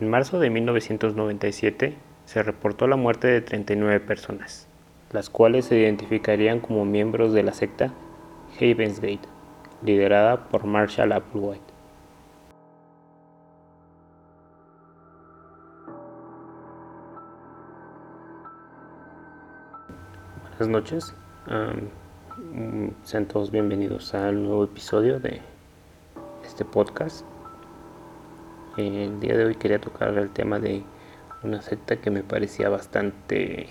En marzo de 1997 se reportó la muerte de 39 personas, las cuales se identificarían como miembros de la secta Havens Gate, liderada por Marshall Applewhite. Buenas noches, sean todos bienvenidos al nuevo episodio de este podcast. El día de hoy quería tocar el tema de una secta que me parecía bastante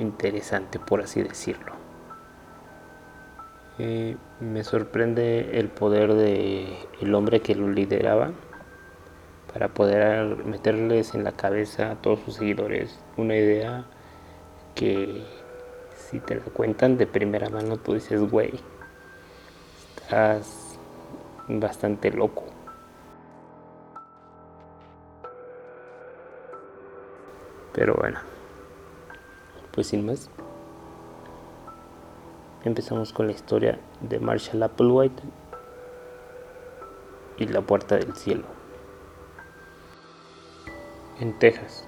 interesante, por así decirlo. Eh, me sorprende el poder de el hombre que lo lideraba para poder meterles en la cabeza a todos sus seguidores una idea que si te la cuentan de primera mano tú dices, güey, estás bastante loco. Pero bueno, pues sin más, empezamos con la historia de Marshall Applewhite y la puerta del cielo. En Texas,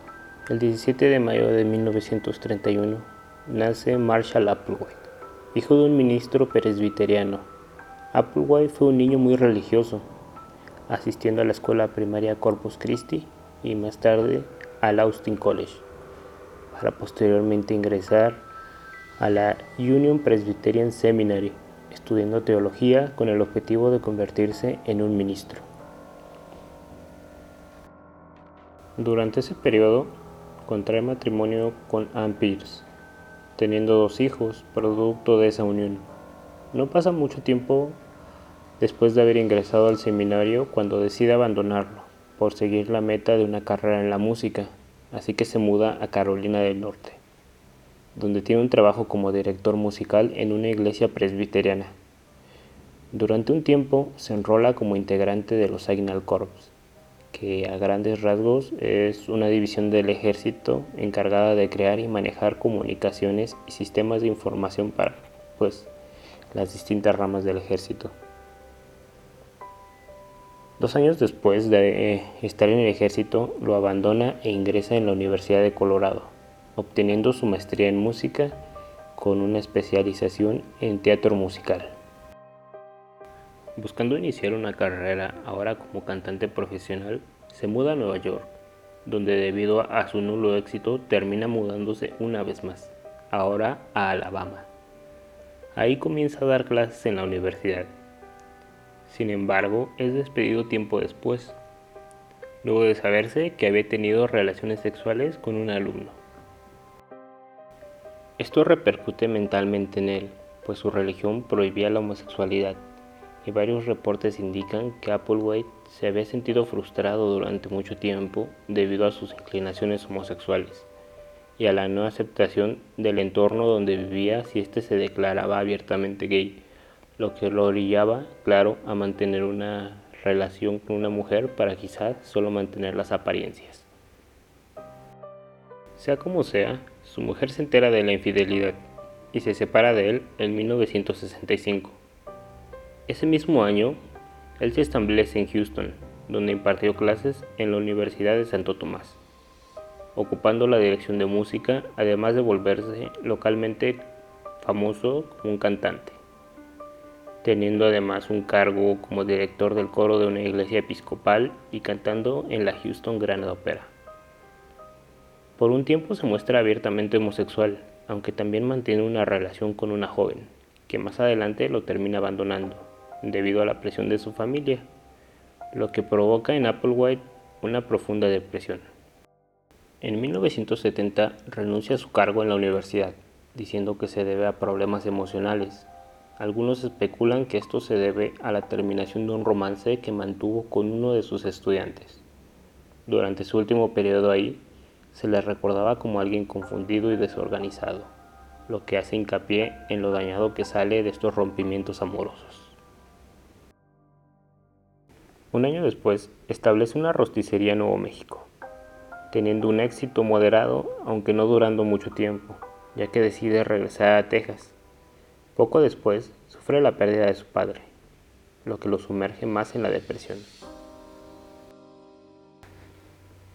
el 17 de mayo de 1931, nace Marshall Applewhite, hijo de un ministro presbiteriano Applewhite fue un niño muy religioso, asistiendo a la escuela primaria Corpus Christi y más tarde al Austin College, para posteriormente ingresar a la Union Presbyterian Seminary, estudiando teología con el objetivo de convertirse en un ministro. Durante ese periodo, contrae matrimonio con Ann Pierce, teniendo dos hijos producto de esa unión. No pasa mucho tiempo después de haber ingresado al seminario cuando decide abandonarlo por seguir la meta de una carrera en la música, así que se muda a Carolina del Norte, donde tiene un trabajo como director musical en una iglesia presbiteriana. Durante un tiempo se enrola como integrante de los Signal Corps, que a grandes rasgos es una división del ejército encargada de crear y manejar comunicaciones y sistemas de información para, pues, las distintas ramas del ejército. Dos años después de estar en el ejército, lo abandona e ingresa en la Universidad de Colorado, obteniendo su maestría en música con una especialización en teatro musical. Buscando iniciar una carrera ahora como cantante profesional, se muda a Nueva York, donde debido a su nulo éxito termina mudándose una vez más, ahora a Alabama. Ahí comienza a dar clases en la universidad. Sin embargo, es despedido tiempo después, luego de saberse que había tenido relaciones sexuales con un alumno. Esto repercute mentalmente en él, pues su religión prohibía la homosexualidad, y varios reportes indican que Applewhite se había sentido frustrado durante mucho tiempo debido a sus inclinaciones homosexuales y a la no aceptación del entorno donde vivía si éste se declaraba abiertamente gay, lo que lo orillaba, claro, a mantener una relación con una mujer para quizás solo mantener las apariencias. Sea como sea, su mujer se entera de la infidelidad y se separa de él en 1965. Ese mismo año, él se establece en Houston, donde impartió clases en la Universidad de Santo Tomás ocupando la dirección de música, además de volverse localmente famoso como un cantante, teniendo además un cargo como director del coro de una iglesia episcopal y cantando en la Houston Grand Opera. Por un tiempo se muestra abiertamente homosexual, aunque también mantiene una relación con una joven, que más adelante lo termina abandonando, debido a la presión de su familia, lo que provoca en Applewhite una profunda depresión. En 1970 renuncia a su cargo en la universidad, diciendo que se debe a problemas emocionales. Algunos especulan que esto se debe a la terminación de un romance que mantuvo con uno de sus estudiantes. Durante su último periodo ahí, se le recordaba como alguien confundido y desorganizado, lo que hace hincapié en lo dañado que sale de estos rompimientos amorosos. Un año después, establece una rosticería en Nuevo México, teniendo un éxito moderado, aunque no durando mucho tiempo, ya que decide regresar a Texas. Poco después, sufre la pérdida de su padre, lo que lo sumerge más en la depresión.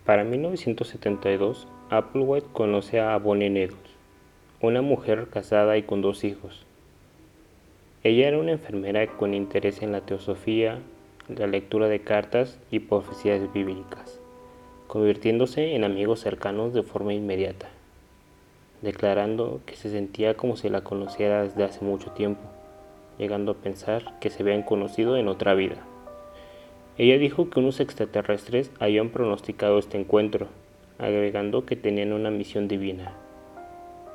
Para 1972, Applewhite conoce a Bonnie Needles, una mujer casada y con dos hijos. Ella era una enfermera con interés en la teosofía, la lectura de cartas y profecías bíblicas, convirtiéndose en amigos cercanos de forma inmediata, declarando que se sentía como si la conociera desde hace mucho tiempo, llegando a pensar que se habían conocido en otra vida. Ella dijo que unos extraterrestres habían pronosticado este encuentro, agregando que tenían una misión divina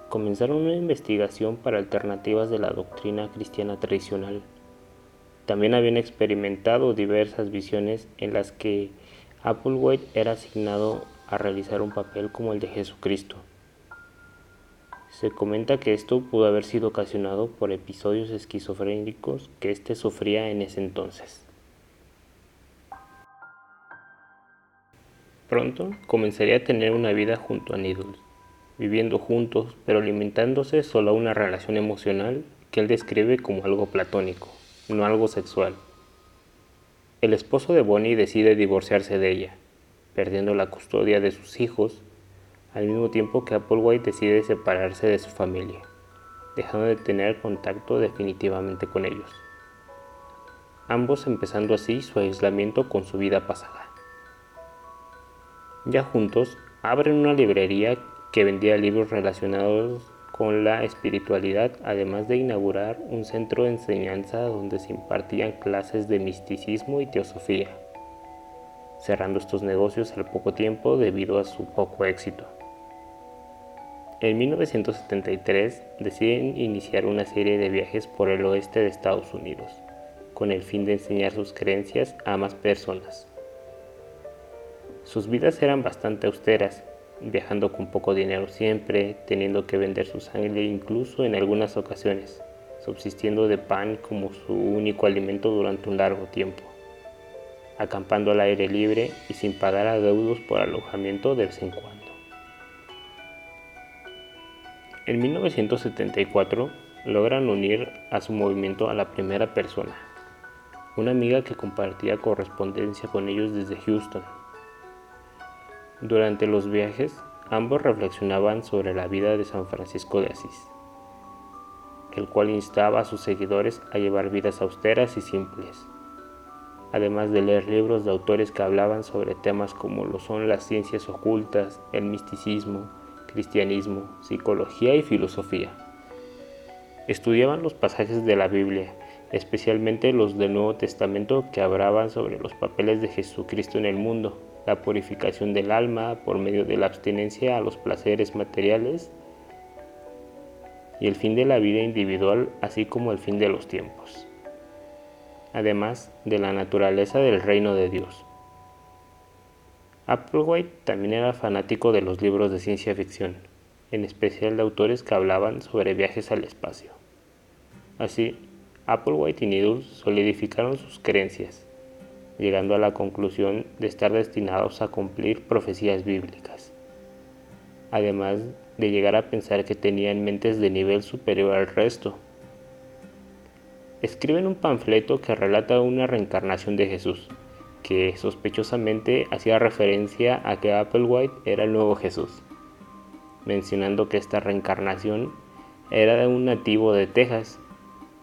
comenzaron una investigación para alternativas de la doctrina cristiana tradicional. También habían experimentado diversas visiones en las que Applewhite era asignado a realizar un papel como el de Jesucristo. Se comenta que esto pudo haber sido ocasionado por episodios esquizofrénicos que éste sufría en ese entonces. Pronto comenzaría a tener una vida junto a Needles viviendo juntos, pero limitándose solo a una relación emocional que él describe como algo platónico, no algo sexual. El esposo de Bonnie decide divorciarse de ella, perdiendo la custodia de sus hijos, al mismo tiempo que Applewhite decide separarse de su familia, dejando de tener contacto definitivamente con ellos, ambos empezando así su aislamiento con su vida pasada. Ya juntos, abren una librería que vendía libros relacionados con la espiritualidad, además de inaugurar un centro de enseñanza donde se impartían clases de misticismo y teosofía, cerrando estos negocios al poco tiempo debido a su poco éxito. En 1973 deciden iniciar una serie de viajes por el oeste de Estados Unidos, con el fin de enseñar sus creencias a más personas. Sus vidas eran bastante austeras, viajando con poco dinero siempre, teniendo que vender su sangre incluso en algunas ocasiones, subsistiendo de pan como su único alimento durante un largo tiempo, acampando al aire libre y sin pagar adeudos por alojamiento de vez en cuando. En 1974 logran unir a su movimiento a la primera persona, una amiga que compartía correspondencia con ellos desde Houston durante los viajes, ambos reflexionaban sobre la vida de San Francisco de Asís, el cual instaba a sus seguidores a llevar vidas austeras y simples, además de leer libros de autores que hablaban sobre temas como lo son las ciencias ocultas, el misticismo, cristianismo, psicología y filosofía. Estudiaban los pasajes de la Biblia, especialmente los del Nuevo Testamento que hablaban sobre los papeles de Jesucristo en el mundo la purificación del alma por medio de la abstinencia a los placeres materiales y el fin de la vida individual, así como el fin de los tiempos, además de la naturaleza del reino de Dios. Applewhite también era fanático de los libros de ciencia ficción, en especial de autores que hablaban sobre viajes al espacio. Así, Applewhite y Needles solidificaron sus creencias llegando a la conclusión de estar destinados a cumplir profecías bíblicas, además de llegar a pensar que tenían mentes de nivel superior al resto. Escriben un panfleto que relata una reencarnación de Jesús, que sospechosamente hacía referencia a que Applewhite era el nuevo Jesús, mencionando que esta reencarnación era de un nativo de Texas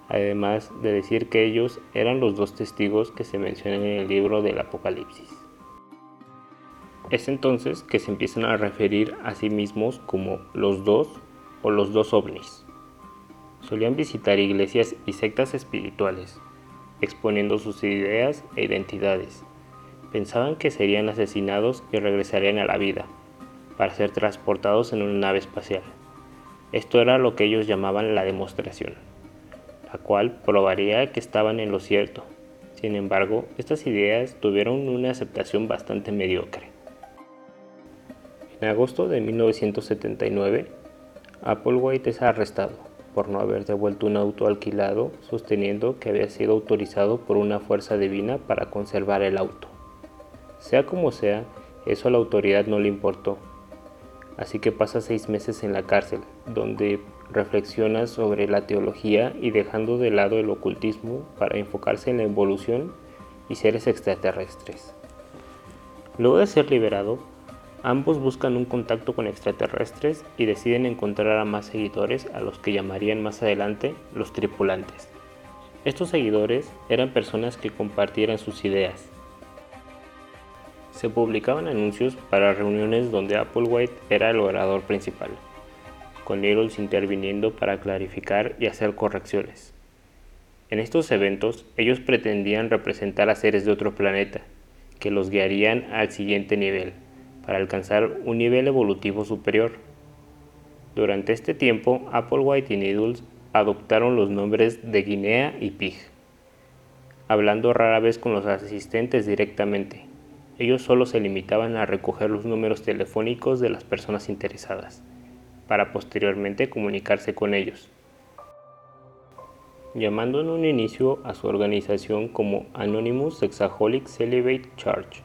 además de decir que ellos eran los dos testigos que se mencionan en el libro del Apocalipsis. Es entonces que se empiezan a referir a sí mismos como los dos o los dos ovnis. Solían visitar iglesias y sectas espirituales, exponiendo sus ideas e identidades. Pensaban que serían asesinados y regresarían a la vida, para ser transportados en una nave espacial. Esto era lo que ellos llamaban la demostración cual probaría que estaban en lo cierto. Sin embargo, estas ideas tuvieron una aceptación bastante mediocre. En agosto de 1979, Applewhite es arrestado por no haber devuelto un auto alquilado sosteniendo que había sido autorizado por una fuerza divina para conservar el auto. Sea como sea, eso a la autoridad no le importó, así que pasa seis meses en la cárcel, donde reflexiona sobre la teología y dejando de lado el ocultismo para enfocarse en la evolución y seres extraterrestres. Luego de ser liberado, Ambos buscan un contacto con extraterrestres y deciden encontrar a más seguidores a los que llamarían más adelante los tripulantes. Estos seguidores eran personas que compartieran sus ideas. Se publicaban anuncios para reuniones donde Applewhite era el orador principal, con Needles interviniendo para clarificar y hacer correcciones. En estos eventos, ellos pretendían representar a seres de otro planeta, que los guiarían al siguiente nivel para alcanzar un nivel evolutivo superior. Durante este tiempo, Applewhite y Needles adoptaron los nombres de Guinea y Pig, hablando rara vez con los asistentes directamente. Ellos solo se limitaban a recoger los números telefónicos de las personas interesadas, para posteriormente comunicarse con ellos, llamando en un inicio a su organización como Anonymous Sexaholic Celibate Charge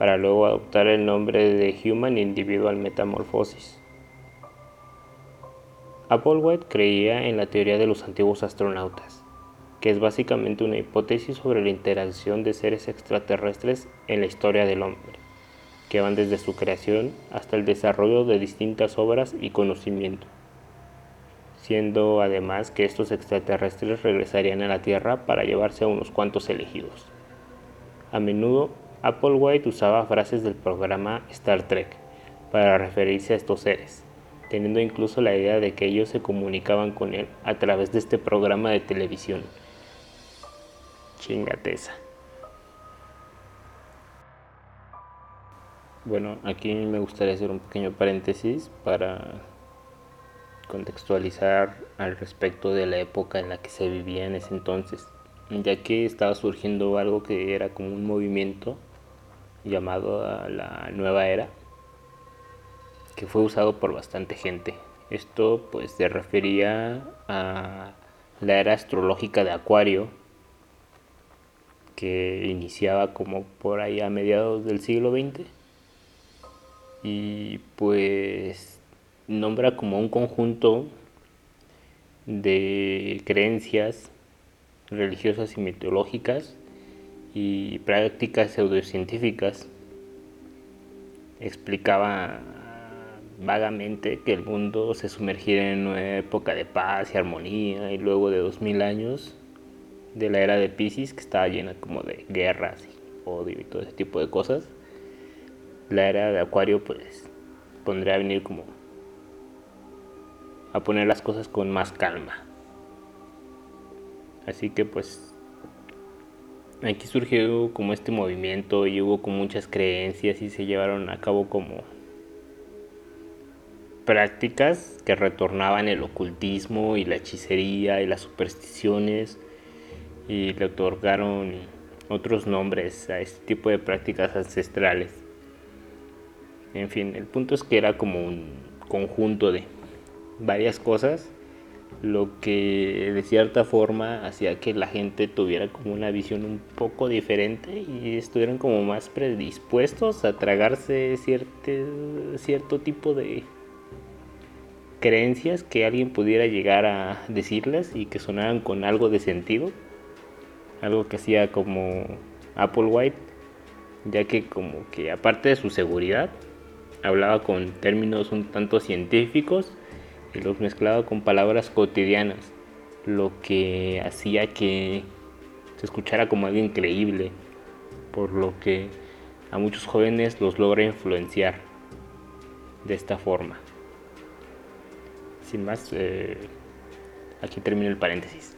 para luego adoptar el nombre de Human Individual Metamorphosis. Applewhite creía en la teoría de los antiguos astronautas, que es básicamente una hipótesis sobre la interacción de seres extraterrestres en la historia del hombre, que van desde su creación hasta el desarrollo de distintas obras y conocimiento, siendo además que estos extraterrestres regresarían a la Tierra para llevarse a unos cuantos elegidos. A menudo Applewhite usaba frases del programa Star Trek para referirse a estos seres, teniendo incluso la idea de que ellos se comunicaban con él a través de este programa de televisión. Chingateza. Bueno, aquí me gustaría hacer un pequeño paréntesis para contextualizar al respecto de la época en la que se vivía en ese entonces, ya que estaba surgiendo algo que era como un movimiento llamado la nueva era, que fue usado por bastante gente. Esto pues se refería a la era astrológica de Acuario, que iniciaba como por ahí a mediados del siglo XX y pues nombra como un conjunto de creencias religiosas y mitológicas y prácticas pseudocientíficas. Explicaba vagamente que el mundo se sumergiera en una época de paz y armonía y luego de dos mil años de la era de Pisces que estaba llena como de guerras y odio y todo ese tipo de cosas la era de Acuario pues pondría a venir como a poner las cosas con más calma así que pues aquí surgió como este movimiento y hubo como muchas creencias y se llevaron a cabo como prácticas que retornaban el ocultismo y la hechicería y las supersticiones y le otorgaron otros nombres a este tipo de prácticas ancestrales. En fin, el punto es que era como un conjunto de varias cosas lo que de cierta forma hacía que la gente tuviera como una visión un poco diferente y estuvieran como más predispuestos a tragarse cierto, tipo de creencias que alguien pudiera llegar a decirles y que sonaran con algo de sentido. Algo que hacía como Applewhite, ya que como que aparte de su seguridad, hablaba con términos un tanto científicos y los mezclaba con palabras cotidianas, lo que hacía que se escuchara como algo increíble, por lo que a muchos jóvenes los logra influenciar de esta forma. Sin más, eh, aquí termino el paréntesis.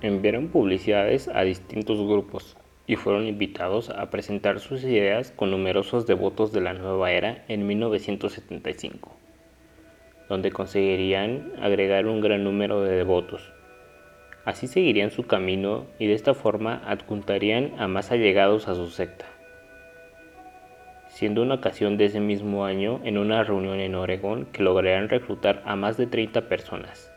Enviaron publicidades a distintos grupos y fueron invitados a presentar sus ideas con numerosos devotos de la nueva era en 1975 donde conseguirían agregar un gran número de devotos. Así seguirían su camino y de esta forma adjuntarían a más allegados a su secta. Siendo una ocasión de ese mismo año en una reunión en Oregón que lograrían reclutar a más de 30 personas.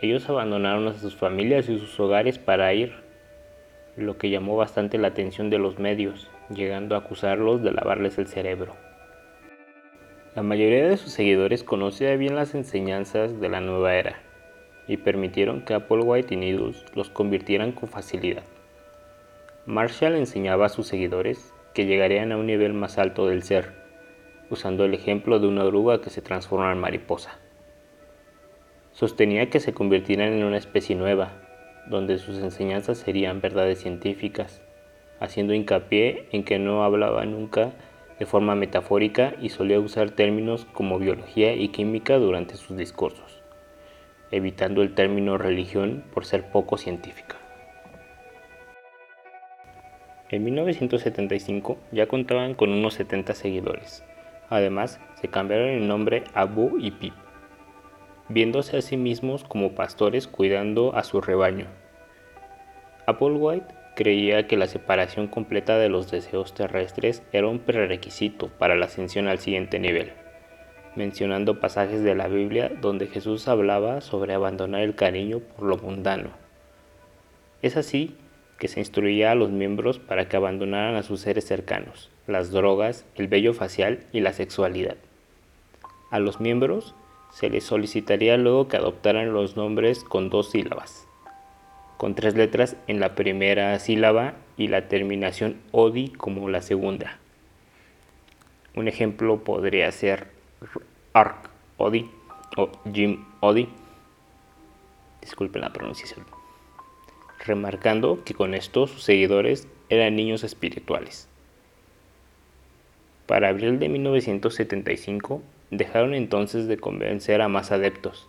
Ellos abandonaron a sus familias y sus hogares para ir, lo que llamó bastante la atención de los medios, llegando a acusarlos de lavarles el cerebro. La mayoría de sus seguidores conocía bien las enseñanzas de la nueva era y permitieron que Applewhite y Needles los convirtieran con facilidad. Marshall enseñaba a sus seguidores que llegarían a un nivel más alto del ser, usando el ejemplo de una oruga que se transforma en mariposa. Sostenía que se convertirían en una especie nueva, donde sus enseñanzas serían verdades científicas, haciendo hincapié en que no hablaba nunca de forma metafórica y solía usar términos como biología y química durante sus discursos, evitando el término religión por ser poco científica. En 1975 ya contaban con unos 70 seguidores. Además, se cambiaron el nombre a Boo y Pip, viéndose a sí mismos como pastores cuidando a su rebaño. Applewhite creía que la separación completa de los deseos terrestres era un prerequisito para la ascensión al siguiente nivel, mencionando pasajes de la Biblia donde Jesús hablaba sobre abandonar el cariño por lo mundano. Es así que se instruía a los miembros para que abandonaran a sus seres cercanos, las drogas, el vello facial y la sexualidad. A los miembros se les solicitaría luego que adoptaran los nombres con dos sílabas, con tres letras en la primera sílaba y la terminación Odi como la segunda. Un ejemplo podría ser Ark Odi o Jim Odi. Disculpen la pronunciación. Remarcando que con esto sus seguidores eran niños espirituales. Para abril de 1975 dejaron entonces de convencer a más adeptos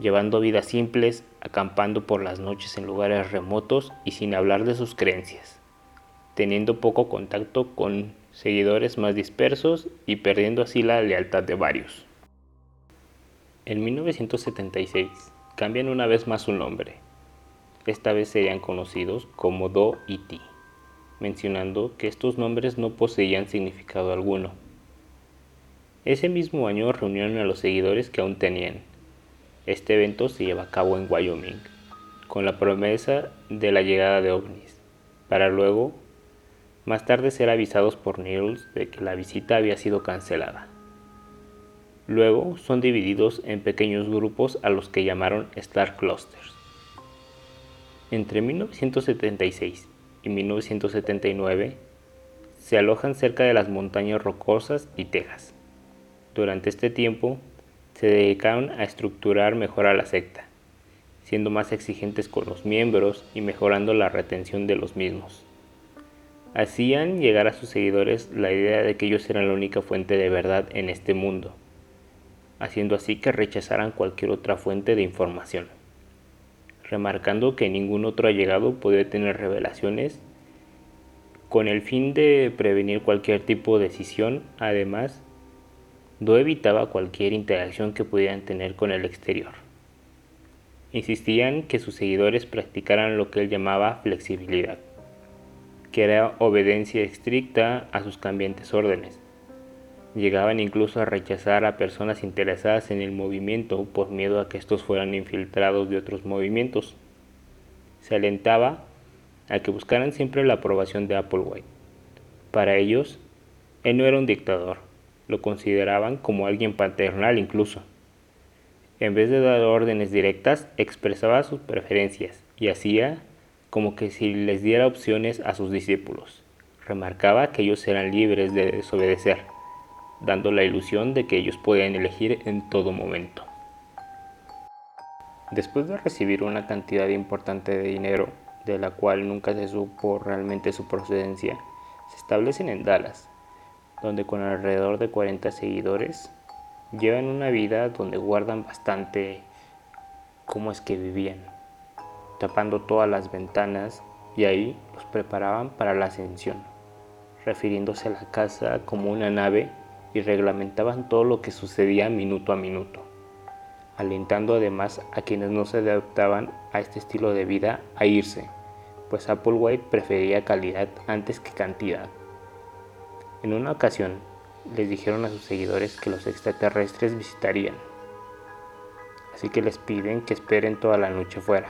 llevando vidas simples, acampando por las noches en lugares remotos y sin hablar de sus creencias, teniendo poco contacto con seguidores más dispersos y perdiendo así la lealtad de varios. En 1976 cambian una vez más su nombre. Esta vez serían conocidos como Do y Ti, mencionando que estos nombres no poseían significado alguno. Ese mismo año reunieron a los seguidores que aún tenían, este evento se lleva a cabo en Wyoming, con la promesa de la llegada de ovnis, para luego, más tarde, ser avisados por Needles de que la visita había sido cancelada. Luego son divididos en pequeños grupos a los que llamaron Star Clusters. Entre 1976 y 1979 se alojan cerca de las montañas rocosas y Texas. Durante este tiempo se dedicaron a estructurar mejor a la secta, siendo más exigentes con los miembros y mejorando la retención de los mismos. Hacían llegar a sus seguidores la idea de que ellos eran la única fuente de verdad en este mundo, haciendo así que rechazaran cualquier otra fuente de información, remarcando que ningún otro allegado podía tener revelaciones con el fin de prevenir cualquier tipo de decisión, además Do evitaba cualquier interacción que pudieran tener con el exterior. Insistían que sus seguidores practicaran lo que él llamaba flexibilidad, que era obediencia estricta a sus cambiantes órdenes. Llegaban incluso a rechazar a personas interesadas en el movimiento por miedo a que estos fueran infiltrados de otros movimientos. Se alentaba a que buscaran siempre la aprobación de Applewhite. Para ellos, él no era un dictador, lo consideraban como alguien paternal incluso. En vez de dar órdenes directas, expresaba sus preferencias y hacía como que si les diera opciones a sus discípulos. Remarcaba que ellos eran libres de desobedecer, dando la ilusión de que ellos podían elegir en todo momento. Después de recibir una cantidad importante de dinero, de la cual nunca se supo realmente su procedencia, se establecen en Dallas, donde con alrededor de 40 seguidores llevan una vida donde guardan bastante cómo es que vivían, tapando todas las ventanas y ahí los preparaban para la ascensión, refiriéndose a la casa como una nave y reglamentaban todo lo que sucedía minuto a minuto, alentando además a quienes no se adaptaban a este estilo de vida a irse, pues Applewhite prefería calidad antes que cantidad. En una ocasión, les dijeron a sus seguidores que los extraterrestres visitarían, así que les piden que esperen toda la noche fuera.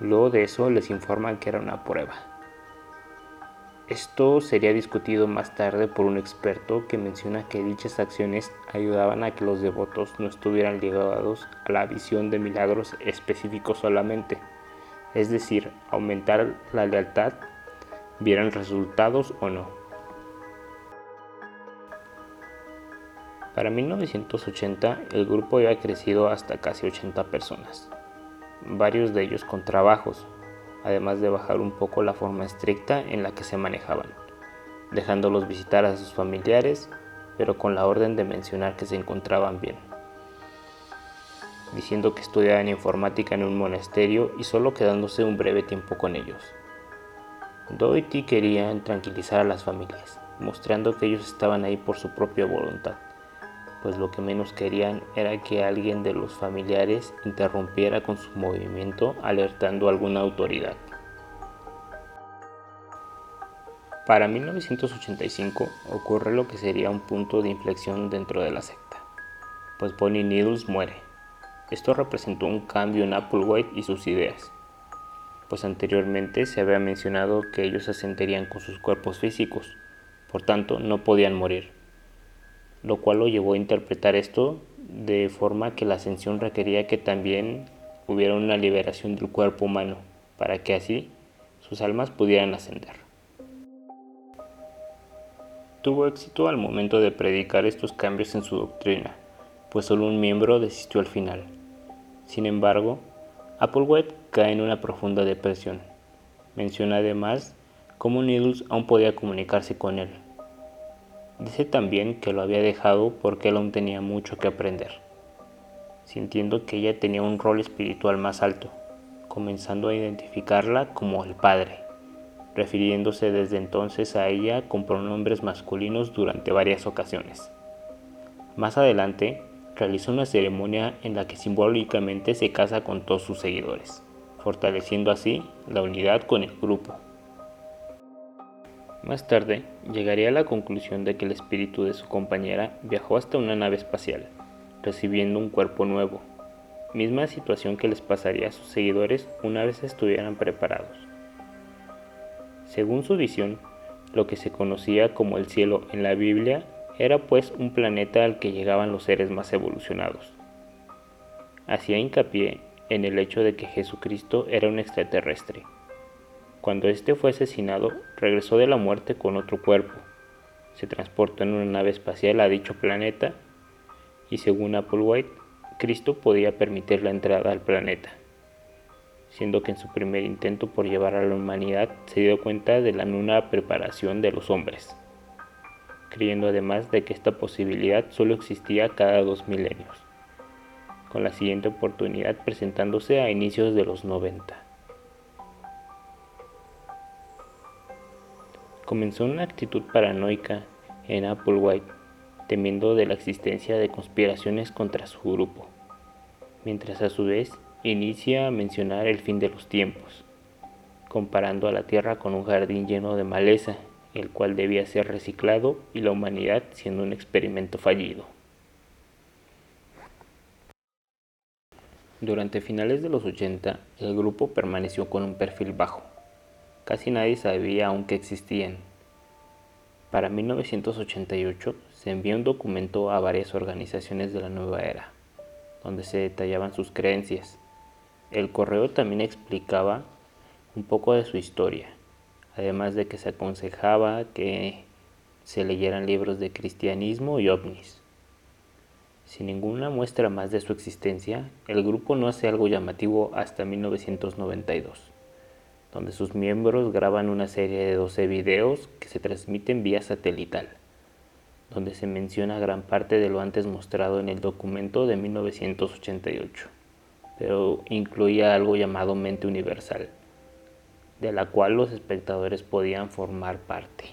Luego de eso les informan que era una prueba. Esto sería discutido más tarde por un experto que menciona que dichas acciones ayudaban a que los devotos no estuvieran ligados a la visión de milagros específicos solamente, es decir, aumentar la lealtad vieran resultados o no. Para 1980 el grupo había crecido hasta casi 80 personas, varios de ellos con trabajos, además de bajar un poco la forma estricta en la que se manejaban, dejándolos visitar a sus familiares, pero con la orden de mencionar que se encontraban bien, diciendo que estudiaban informática en un monasterio y solo quedándose un breve tiempo con ellos. Doherty quería tranquilizar a las familias, mostrando que ellos estaban ahí por su propia voluntad pues lo que menos querían era que alguien de los familiares interrumpiera con su movimiento alertando a alguna autoridad. Para 1985 ocurre lo que sería un punto de inflexión dentro de la secta, pues Bonnie Needles muere. Esto representó un cambio en Applewhite y sus ideas, pues anteriormente se había mencionado que ellos ascenderían con sus cuerpos físicos, por tanto no podían morir lo cual lo llevó a interpretar esto de forma que la ascensión requería que también hubiera una liberación del cuerpo humano, para que así sus almas pudieran ascender. Tuvo éxito al momento de predicar estos cambios en su doctrina, pues solo un miembro desistió al final. Sin embargo, Applewhite cae en una profunda depresión. Menciona además cómo Needles aún podía comunicarse con él, Dice también que lo había dejado porque él aún tenía mucho que aprender, sintiendo que ella tenía un rol espiritual más alto, comenzando a identificarla como el Padre, refiriéndose desde entonces a ella con pronombres masculinos durante varias ocasiones. Más adelante, realizó una ceremonia en la que simbólicamente se casa con todos sus seguidores, fortaleciendo así la unidad con el grupo. Más tarde, llegaría a la conclusión de que el espíritu de su compañera viajó hasta una nave espacial, recibiendo un cuerpo nuevo, misma situación que les pasaría a sus seguidores una vez estuvieran preparados. Según su visión, lo que se conocía como el cielo en la Biblia era pues un planeta al que llegaban los seres más evolucionados. Hacía hincapié en el hecho de que Jesucristo era un extraterrestre, cuando este fue asesinado, regresó de la muerte con otro cuerpo. Se transportó en una nave espacial a dicho planeta y según Applewhite, Cristo podía permitir la entrada al planeta, siendo que en su primer intento por llevar a la humanidad se dio cuenta de la nula preparación de los hombres, creyendo además de que esta posibilidad solo existía cada dos milenios, con la siguiente oportunidad presentándose a inicios de los 90. Comenzó una actitud paranoica en Applewhite, temiendo de la existencia de conspiraciones contra su grupo, mientras a su vez inicia a mencionar el fin de los tiempos, comparando a la Tierra con un jardín lleno de maleza, el cual debía ser reciclado y la humanidad siendo un experimento fallido. Durante finales de los 80, el grupo permaneció con un perfil bajo, Casi nadie sabía aún que existían. Para 1988 se envió un documento a varias organizaciones de la nueva era, donde se detallaban sus creencias. El correo también explicaba un poco de su historia, además de que se aconsejaba que se leyeran libros de cristianismo y ovnis. Sin ninguna muestra más de su existencia, el grupo no hace algo llamativo hasta 1992 donde sus miembros graban una serie de 12 videos que se transmiten vía satelital, donde se menciona gran parte de lo antes mostrado en el documento de 1988, pero incluía algo llamado mente universal, de la cual los espectadores podían formar parte.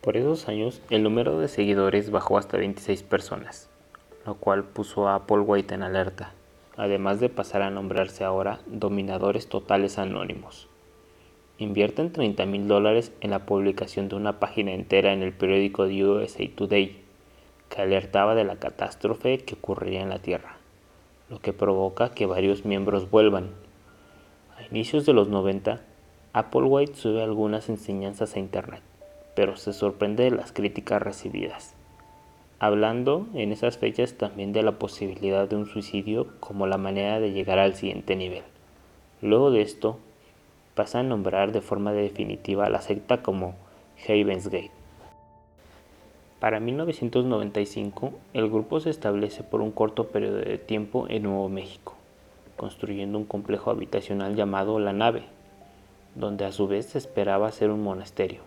Por esos años, el número de seguidores bajó hasta 26 personas, lo cual puso a Paul White en alerta además de pasar a nombrarse ahora Dominadores Totales Anónimos. Invierten 30 mil dólares en la publicación de una página entera en el periódico de USA Today, que alertaba de la catástrofe que ocurriría en la Tierra, lo que provoca que varios miembros vuelvan. A inicios de los 90, Applewhite sube algunas enseñanzas a Internet, pero se sorprende de las críticas recibidas hablando en esas fechas también de la posibilidad de un suicidio como la manera de llegar al siguiente nivel. Luego de esto, pasa a nombrar de forma definitiva a la secta como Haven's Gate. Para 1995, el grupo se establece por un corto periodo de tiempo en Nuevo México, construyendo un complejo habitacional llamado La Nave, donde a su vez se esperaba ser un monasterio,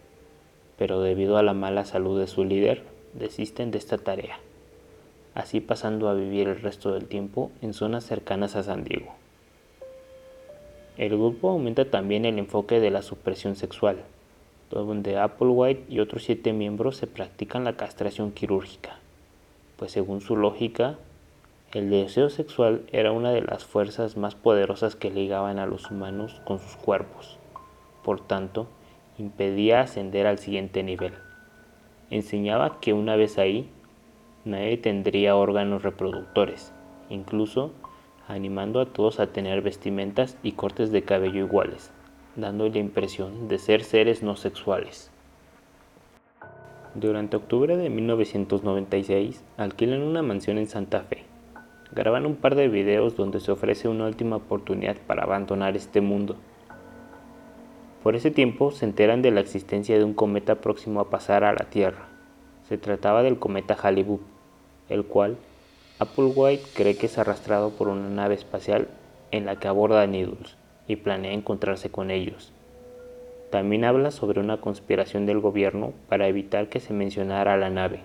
pero debido a la mala salud de su líder, desisten de esta tarea, así pasando a vivir el resto del tiempo en zonas cercanas a San Diego. El grupo aumenta también el enfoque de la supresión sexual, donde Applewhite y otros siete miembros se practican la castración quirúrgica, pues según su lógica, el deseo sexual era una de las fuerzas más poderosas que ligaban a los humanos con sus cuerpos. Por tanto, impedía ascender al siguiente nivel. Enseñaba que una vez ahí, nadie tendría órganos reproductores, incluso animando a todos a tener vestimentas y cortes de cabello iguales, dando la impresión de ser seres no sexuales. Durante octubre de 1996 alquilan una mansión en Santa Fe. Graban un par de videos donde se ofrece una última oportunidad para abandonar este mundo. Por ese tiempo se enteran de la existencia de un cometa próximo a pasar a la Tierra. Se trataba del cometa Halley el cual Applewhite cree que es arrastrado por una nave espacial en la que aborda Needles y planea encontrarse con ellos. También habla sobre una conspiración del gobierno para evitar que se mencionara la nave.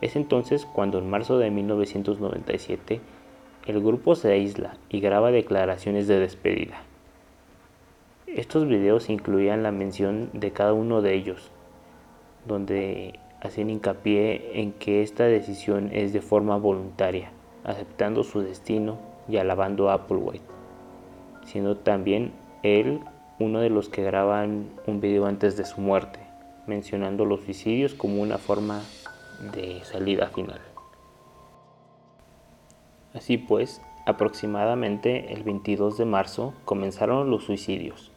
Es entonces cuando en marzo de 1997 el grupo se aísla y graba declaraciones de despedida. Estos videos incluían la mención de cada uno de ellos, donde hacen hincapié en que esta decisión es de forma voluntaria, aceptando su destino y alabando a Applewhite, siendo también él uno de los que graban un video antes de su muerte, mencionando los suicidios como una forma de salida final. Así pues, aproximadamente el 22 de marzo comenzaron los suicidios,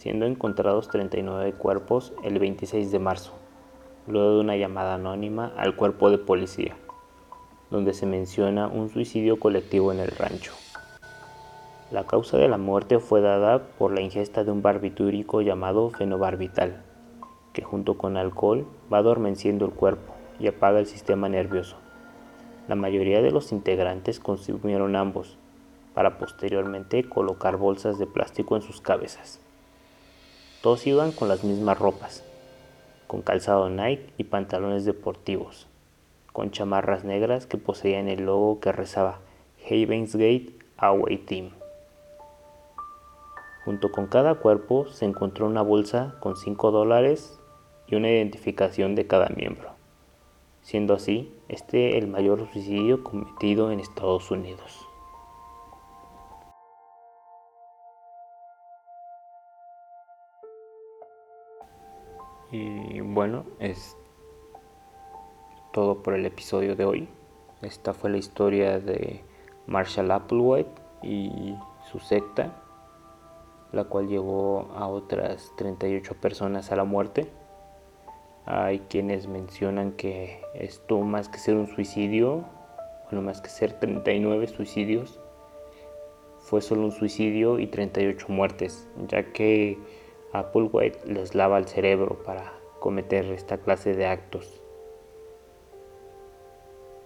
siendo encontrados 39 cuerpos el 26 de marzo luego de una llamada anónima al cuerpo de policía, donde se menciona un suicidio colectivo en el rancho. La causa de la muerte fue dada por la ingesta de un barbitúrico llamado fenobarbital, que junto con alcohol va adormeciendo el cuerpo y apaga el sistema nervioso. La mayoría de los integrantes consumieron ambos, para posteriormente colocar bolsas de plástico en sus cabezas. Todos iban con las mismas ropas, con calzado Nike y pantalones deportivos, con chamarras negras que poseían el logo que rezaba Havens Gate Away Team. Junto con cada cuerpo se encontró una bolsa con 5 dólares y una identificación de cada miembro, siendo así este el mayor suicidio cometido en Estados Unidos. Y bueno, es todo por el episodio de hoy. Esta fue la historia de Marshall Applewhite y su secta, la cual llevó a otras 38 personas a la muerte. Hay quienes mencionan que esto más que ser un suicidio, bueno, más que ser 39 suicidios, fue solo un suicidio y 38 muertes, ya que Applewhite les lava el cerebro para cometer esta clase de actos.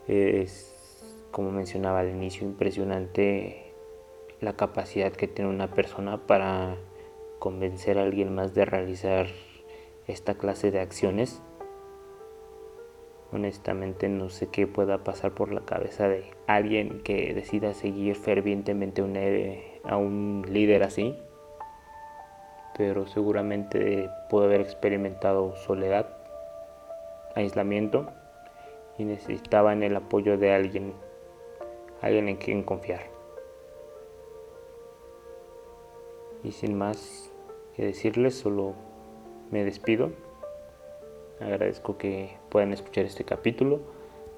Es, como mencionaba al inicio, impresionante la capacidad que tiene una persona para convencer a alguien más de realizar esta clase de acciones. Honestamente no sé qué pueda pasar por la cabeza de alguien que decida seguir fervientemente a un líder así pero seguramente pudo haber experimentado soledad, aislamiento y necesitaban el apoyo de alguien, alguien en quien confiar. Y sin más que decirles, solo me despido. Agradezco que puedan escuchar este capítulo.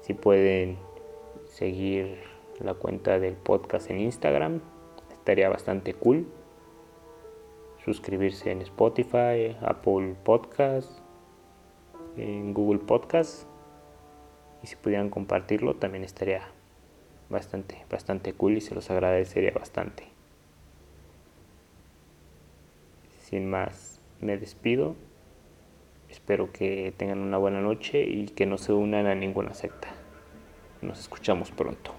Si pueden seguir la cuenta del podcast en Instagram, estaría bastante cool suscribirse en Spotify, Apple Podcast, en Google Podcast. Y si pudieran compartirlo también estaría bastante, bastante cool y se los agradecería bastante. Sin más, me despido. Espero que tengan una buena noche y que no se unan a ninguna secta. Nos escuchamos pronto.